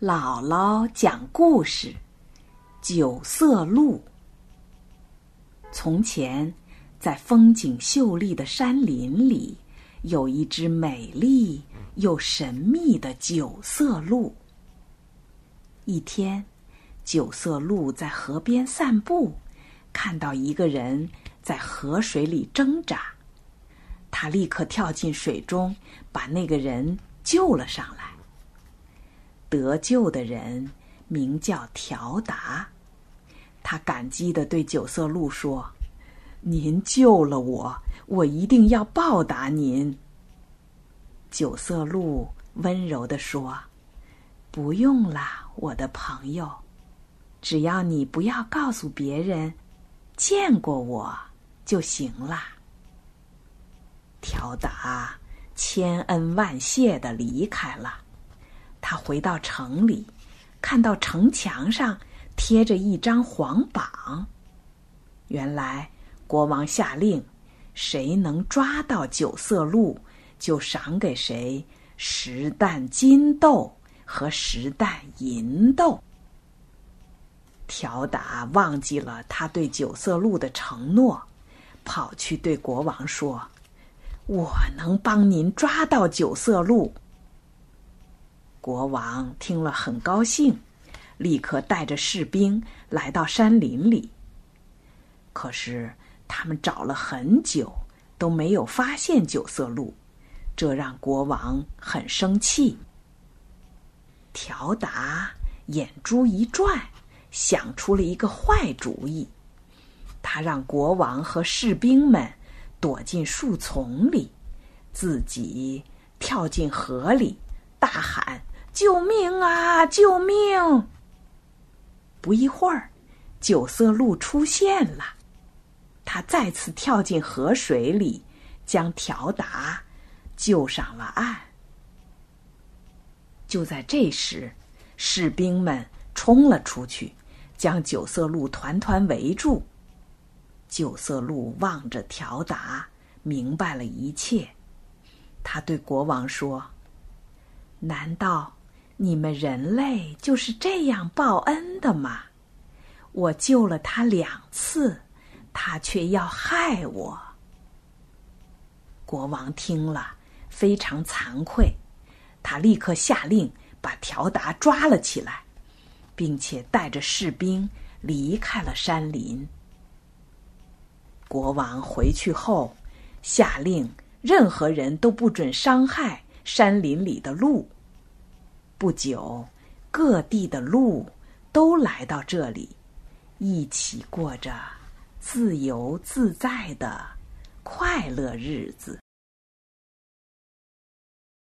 姥姥讲故事：九色鹿。从前，在风景秀丽的山林里，有一只美丽又神秘的九色鹿。一天，九色鹿在河边散步，看到一个人在河水里挣扎，它立刻跳进水中，把那个人救了上来。得救的人名叫条达，他感激的对九色鹿说：“您救了我，我一定要报答您。”九色鹿温柔的说：“不用啦，我的朋友，只要你不要告诉别人见过我就行了。”条达千恩万谢的离开了。他回到城里，看到城墙上贴着一张黄榜。原来国王下令，谁能抓到九色鹿，就赏给谁十担金豆和十担银豆。条达忘记了他对九色鹿的承诺，跑去对国王说：“我能帮您抓到九色鹿。”国王听了很高兴，立刻带着士兵来到山林里。可是他们找了很久都没有发现九色鹿，这让国王很生气。条达眼珠一转，想出了一个坏主意。他让国王和士兵们躲进树丛里，自己跳进河里，大喊。救命啊！救命！不一会儿，九色鹿出现了，他再次跳进河水里，将条达救上了岸。就在这时，士兵们冲了出去，将九色鹿团团围住。九色鹿望着条达，明白了一切。他对国王说：“难道？”你们人类就是这样报恩的吗？我救了他两次，他却要害我。国王听了非常惭愧，他立刻下令把条达抓了起来，并且带着士兵离开了山林。国王回去后，下令任何人都不准伤害山林里的鹿。不久，各地的鹿都来到这里，一起过着自由自在的快乐日子。